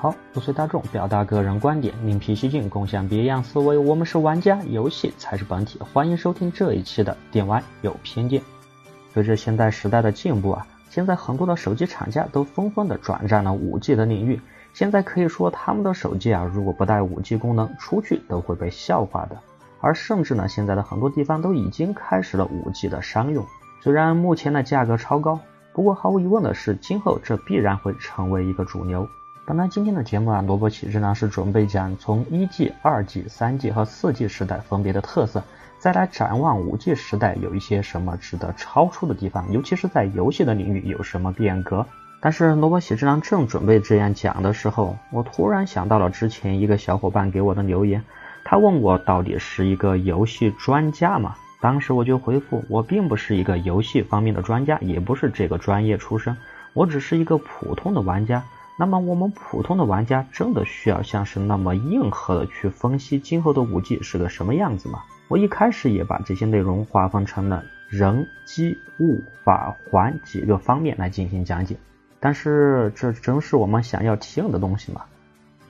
好，不随大众，表达个人观点，另辟蹊径，共享别样思维。我们是玩家，游戏才是本体。欢迎收听这一期的电玩有偏见。随着现代时代的进步啊，现在很多的手机厂家都纷纷的转战了 5G 的领域。现在可以说，他们的手机啊，如果不带 5G 功能，出去都会被笑话的。而甚至呢，现在的很多地方都已经开始了 5G 的商用。虽然目前的价格超高，不过毫无疑问的是，今后这必然会成为一个主流。本来今天的节目啊，萝卜启智呢是准备讲从一 G、二 G、三 G 和四 G 时代分别的特色，再来展望五 G 时代有一些什么值得超出的地方，尤其是在游戏的领域有什么变革。但是萝卜启智郎正准备这样讲的时候，我突然想到了之前一个小伙伴给我的留言，他问我到底是一个游戏专家吗？当时我就回复，我并不是一个游戏方面的专家，也不是这个专业出身，我只是一个普通的玩家。那么我们普通的玩家真的需要像是那么硬核的去分析今后的五 G 是个什么样子吗？我一开始也把这些内容划分成了人、机、物、法、环几个方面来进行讲解，但是这真是我们想要体验的东西吗。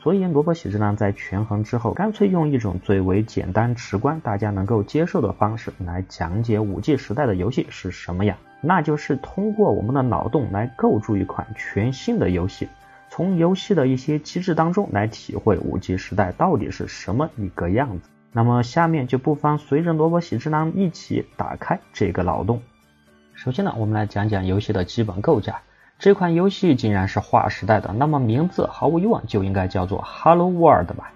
所以萝卜喜之呢在权衡之后，干脆用一种最为简单直观、大家能够接受的方式来讲解五 G 时代的游戏是什么样，那就是通过我们的脑洞来构筑一款全新的游戏。从游戏的一些机制当中来体会五 G 时代到底是什么一个样子。那么下面就不妨随着萝卜喜之郎一起打开这个脑洞。首先呢，我们来讲讲游戏的基本构架。这款游戏竟然是划时代的，那么名字毫无疑问就应该叫做 Hello World 吧。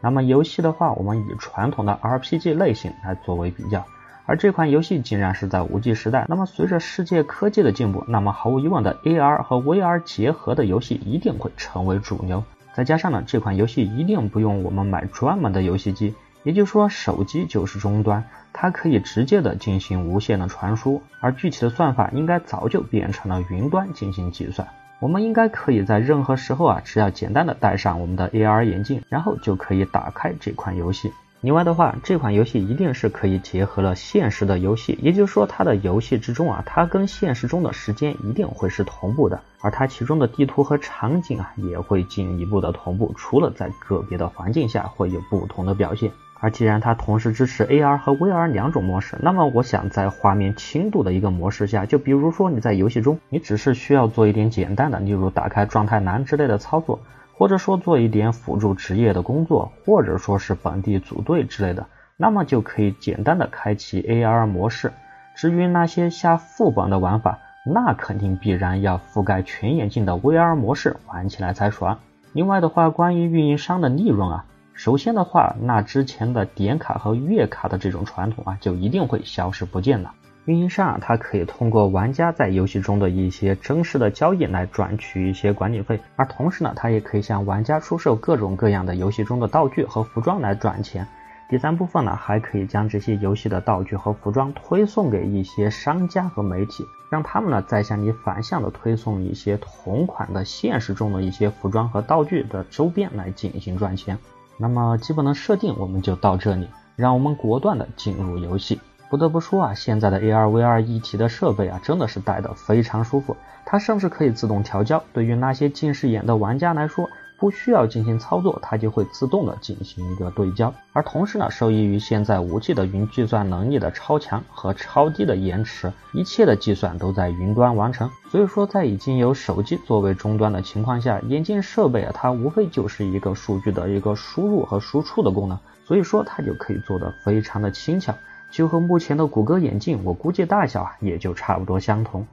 那么游戏的话，我们以传统的 RPG 类型来作为比较。而这款游戏竟然是在五 G 时代，那么随着世界科技的进步，那么毫无疑问的 AR 和 VR 结合的游戏一定会成为主流。再加上呢，这款游戏一定不用我们买专门的游戏机，也就是说手机就是终端，它可以直接的进行无线的传输，而具体的算法应该早就变成了云端进行计算。我们应该可以在任何时候啊，只要简单的戴上我们的 AR 眼镜，然后就可以打开这款游戏。另外的话，这款游戏一定是可以结合了现实的游戏，也就是说，它的游戏之中啊，它跟现实中的时间一定会是同步的，而它其中的地图和场景啊，也会进一步的同步，除了在个别的环境下会有不同的表现。而既然它同时支持 AR 和 VR 两种模式，那么我想在画面轻度的一个模式下，就比如说你在游戏中，你只是需要做一点简单的，例如打开状态栏之类的操作。或者说做一点辅助职业的工作，或者说是本地组队之类的，那么就可以简单的开启 AR 模式。至于那些下副本的玩法，那肯定必然要覆盖全眼镜的 VR 模式玩起来才爽。另外的话，关于运营商的利润啊，首先的话，那之前的点卡和月卡的这种传统啊，就一定会消失不见了。运营商它可以通过玩家在游戏中的一些真实的交易来赚取一些管理费，而同时呢，它也可以向玩家出售各种各样的游戏中的道具和服装来赚钱。第三部分呢，还可以将这些游戏的道具和服装推送给一些商家和媒体，让他们呢再向你反向的推送一些同款的现实中的一些服装和道具的周边来进行赚钱。那么基本的设定我们就到这里，让我们果断的进入游戏。不得不说啊，现在的 AR VR 一体的设备啊，真的是戴的非常舒服。它甚至可以自动调焦，对于那些近视眼的玩家来说，不需要进行操作，它就会自动的进行一个对焦。而同时呢，受益于现在五 G 的云计算能力的超强和超低的延迟，一切的计算都在云端完成。所以说，在已经有手机作为终端的情况下，眼镜设备啊，它无非就是一个数据的一个输入和输出的功能，所以说它就可以做得非常的轻巧。就和目前的谷歌眼镜，我估计大小啊也就差不多相同。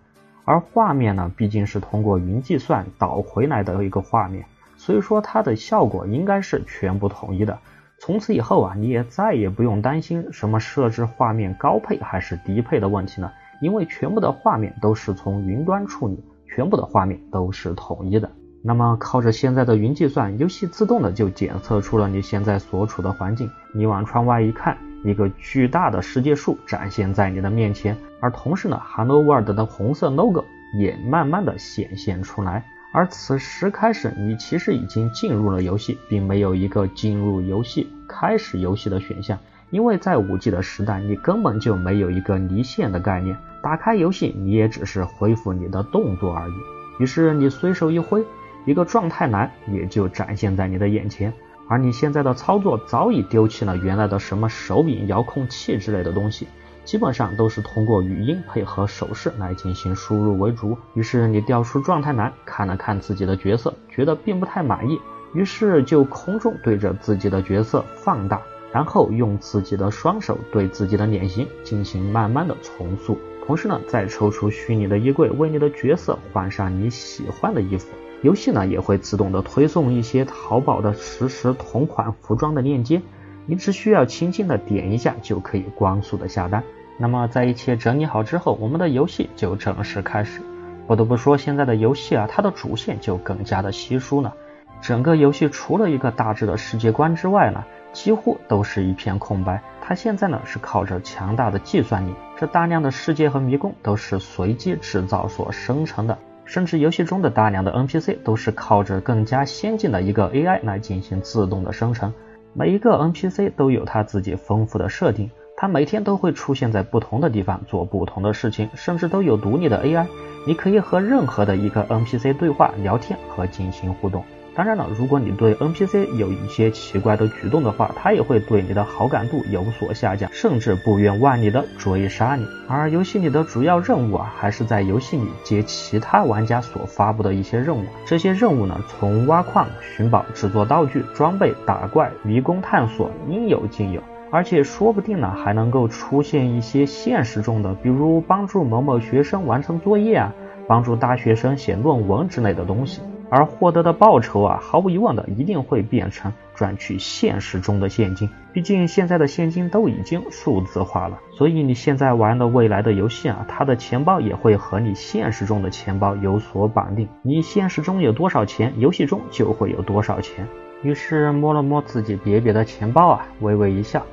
而画面呢，毕竟是通过云计算导回来的一个画面，所以说它的效果应该是全部统一的。从此以后啊，你也再也不用担心什么设置画面高配还是低配的问题了，因为全部的画面都是从云端处理，全部的画面都是统一的。那么靠着现在的云计算，游戏自动的就检测出了你现在所处的环境，你往窗外一看。一个巨大的世界树展现在你的面前，而同时呢，Hello World 的红色 logo 也慢慢的显现出来。而此时开始，你其实已经进入了游戏，并没有一个进入游戏、开始游戏的选项，因为在 5G 的时代，你根本就没有一个离线的概念。打开游戏，你也只是恢复你的动作而已。于是你随手一挥。一个状态栏也就展现在你的眼前。而你现在的操作早已丢弃了原来的什么手柄、遥控器之类的东西，基本上都是通过语音配合手势来进行输入为主。于是你调出状态栏，看了看自己的角色，觉得并不太满意，于是就空中对着自己的角色放大，然后用自己的双手对自己的脸型进行慢慢的重塑，同时呢，再抽出虚拟的衣柜，为你的角色换上你喜欢的衣服。游戏呢也会自动的推送一些淘宝的实时同款服装的链接，你只需要轻轻的点一下就可以光速的下单。那么在一切整理好之后，我们的游戏就正式开始。不得不说，现在的游戏啊，它的主线就更加的稀疏了。整个游戏除了一个大致的世界观之外呢，几乎都是一片空白。它现在呢是靠着强大的计算力，这大量的世界和迷宫都是随机制造所生成的。甚至游戏中的大量的 NPC 都是靠着更加先进的一个 AI 来进行自动的生成。每一个 NPC 都有他自己丰富的设定，他每天都会出现在不同的地方做不同的事情，甚至都有独立的 AI。你可以和任何的一个 NPC 对话、聊天和进行互动。当然了，如果你对 NPC 有一些奇怪的举动的话，他也会对你的好感度有所下降，甚至不远万里的追杀你。而游戏里的主要任务啊，还是在游戏里接其他玩家所发布的一些任务。这些任务呢，从挖矿、寻宝、制作道具、装备、打怪、迷宫探索，应有尽有。而且说不定呢，还能够出现一些现实中的，比如帮助某某学生完成作业啊，帮助大学生写论文之类的东西。而获得的报酬啊，毫无疑问的一定会变成赚取现实中的现金。毕竟现在的现金都已经数字化了，所以你现在玩的未来的游戏啊，它的钱包也会和你现实中的钱包有所绑定。你现实中有多少钱，游戏中就会有多少钱。于是摸了摸自己瘪瘪的钱包啊，微微一笑。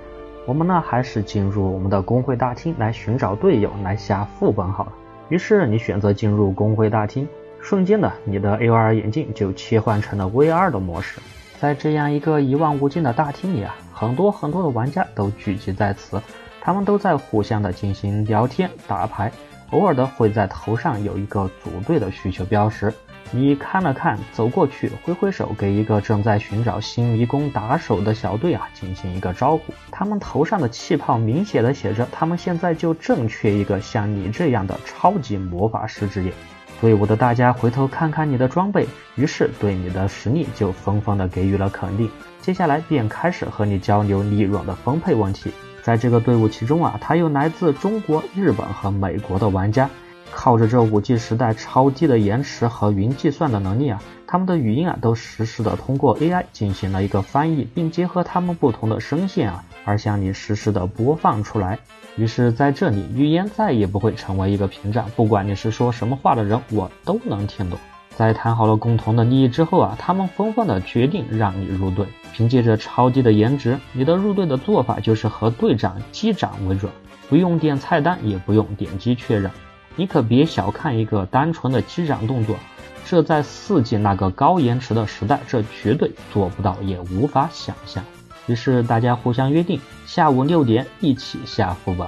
我们呢，还是进入我们的工会大厅来寻找队友来下副本好了。于是你选择进入工会大厅。瞬间呢，你的 AR 眼镜就切换成了 VR 的模式。在这样一个一望无际的大厅里啊，很多很多的玩家都聚集在此，他们都在互相的进行聊天、打牌，偶尔的会在头上有一个组队的需求标识。你看了看，走过去，挥挥手，给一个正在寻找新迷宫打手的小队啊进行一个招呼。他们头上的气泡明显的写着，他们现在就正缺一个像你这样的超级魔法师职业。队伍的大家回头看看你的装备，于是对你的实力就纷纷的给予了肯定。接下来便开始和你交流利润的分配问题。在这个队伍其中啊，他有来自中国、日本和美国的玩家。靠着这五 G 时代超低的延迟和云计算的能力啊，他们的语音啊都实时的通过 AI 进行了一个翻译，并结合他们不同的声线啊，而向你实时的播放出来。于是，在这里，语言再也不会成为一个屏障，不管你是说什么话的人，我都能听懂。在谈好了共同的利益之后啊，他们纷纷的决定让你入队。凭借着超低的颜值，你的入队的做法就是和队长击掌为准，不用点菜单，也不用点击确认。你可别小看一个单纯的击掌动作，这在四 G 那个高延迟的时代，这绝对做不到，也无法想象。于是大家互相约定，下午六点一起下副本，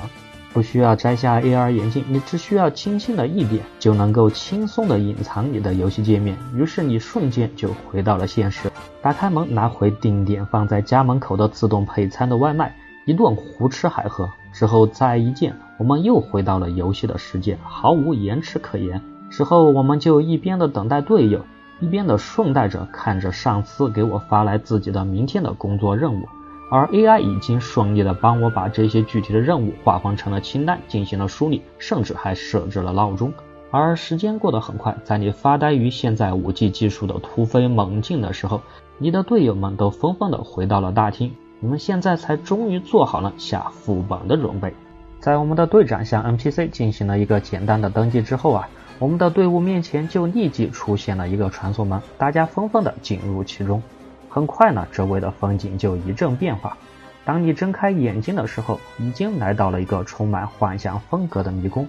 不需要摘下 AR 眼镜，你只需要轻轻的一点，就能够轻松的隐藏你的游戏界面。于是你瞬间就回到了现实，打开门，拿回定点放在家门口的自动配餐的外卖，一顿胡吃海喝。之后再一见，我们又回到了游戏的世界，毫无延迟可言。之后我们就一边的等待队友，一边的顺带着看着上司给我发来自己的明天的工作任务，而 AI 已经顺利的帮我把这些具体的任务划分成了清单，进行了梳理，甚至还设置了闹钟。而时间过得很快，在你发呆于现在五 G 技术的突飞猛进的时候，你的队友们都纷纷的回到了大厅。你们现在才终于做好了下副本的准备。在我们的队长向 NPC 进行了一个简单的登记之后啊，我们的队伍面前就立即出现了一个传送门，大家纷纷的进入其中。很快呢，周围的风景就一阵变化。当你睁开眼睛的时候，已经来到了一个充满幻想风格的迷宫。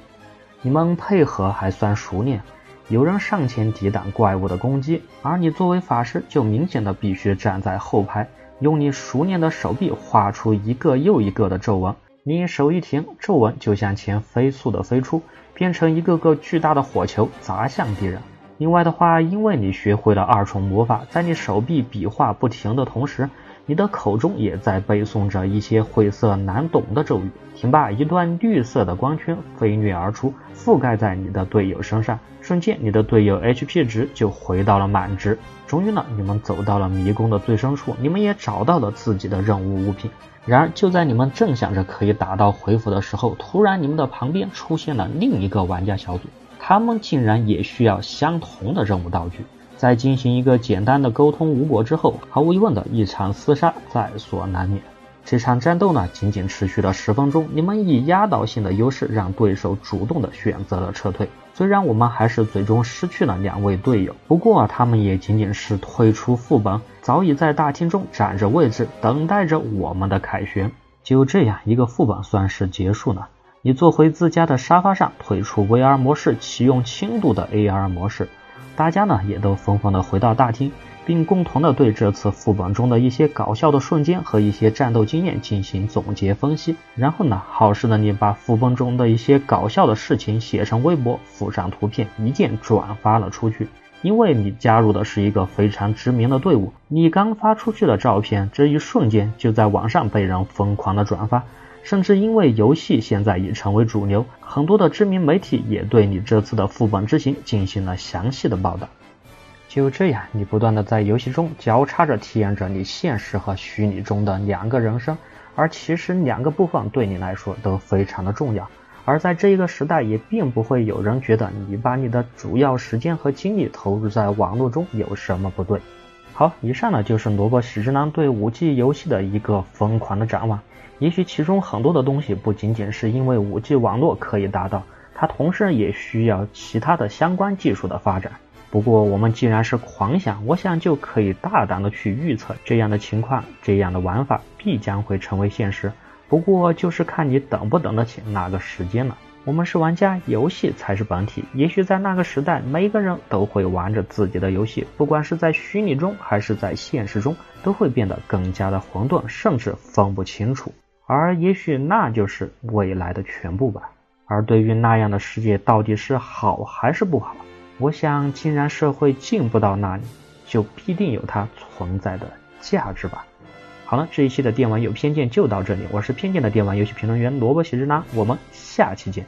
你们配合还算熟练，有人上前抵挡怪物的攻击，而你作为法师就明显的必须站在后排。用你熟练的手臂画出一个又一个的皱纹，你手一停，皱纹就向前飞速的飞出，变成一个个巨大的火球砸向敌人。另外的话，因为你学会了二重魔法，在你手臂笔画不停的同时，你的口中也在背诵着一些晦涩难懂的咒语。听罢，一段绿色的光圈飞掠而出，覆盖在你的队友身上，瞬间你的队友 HP 值就回到了满值。终于呢，你们走到了迷宫的最深处，你们也找到了自己的任务物品。然而，就在你们正想着可以打道回府的时候，突然你们的旁边出现了另一个玩家小组。他们竟然也需要相同的任务道具，在进行一个简单的沟通无果之后，毫无疑问的一场厮杀在所难免。这场战斗呢，仅仅持续了十分钟，你们以压倒性的优势让对手主动的选择了撤退。虽然我们还是最终失去了两位队友，不过他们也仅仅是退出副本，早已在大厅中占着位置，等待着我们的凯旋。就这样，一个副本算是结束了。你坐回自家的沙发上，退出 VR 模式，启用轻度的 AR 模式。大家呢也都纷纷的回到大厅，并共同的对这次副本中的一些搞笑的瞬间和一些战斗经验进行总结分析。然后呢，好事的你把副本中的一些搞笑的事情写成微博，附上图片，一键转发了出去。因为你加入的是一个非常知名的队伍，你刚发出去的照片，这一瞬间就在网上被人疯狂的转发。甚至因为游戏现在已成为主流，很多的知名媒体也对你这次的副本之行进行了详细的报道。就这样，你不断的在游戏中交叉着体验着你现实和虚拟中的两个人生，而其实两个部分对你来说都非常的重要。而在这一个时代，也并不会有人觉得你把你的主要时间和精力投入在网络中有什么不对。好，以上呢就是萝卜喜之郎对五 G 游戏的一个疯狂的展望。也许其中很多的东西不仅仅是因为五 G 网络可以达到，它同时也需要其他的相关技术的发展。不过我们既然是狂想，我想就可以大胆的去预测这样的情况，这样的玩法必将会成为现实。不过就是看你等不等得起那个时间了。我们是玩家，游戏才是本体。也许在那个时代，每个人都会玩着自己的游戏，不管是在虚拟中还是在现实中，都会变得更加的混沌，甚至分不清楚。而也许那就是未来的全部吧。而对于那样的世界到底是好还是不好，我想，既然社会进步到那里，就必定有它存在的价值吧。好了，这一期的电玩有偏见就到这里，我是偏见的电玩游戏评论员萝卜喜之拉，我们下期见。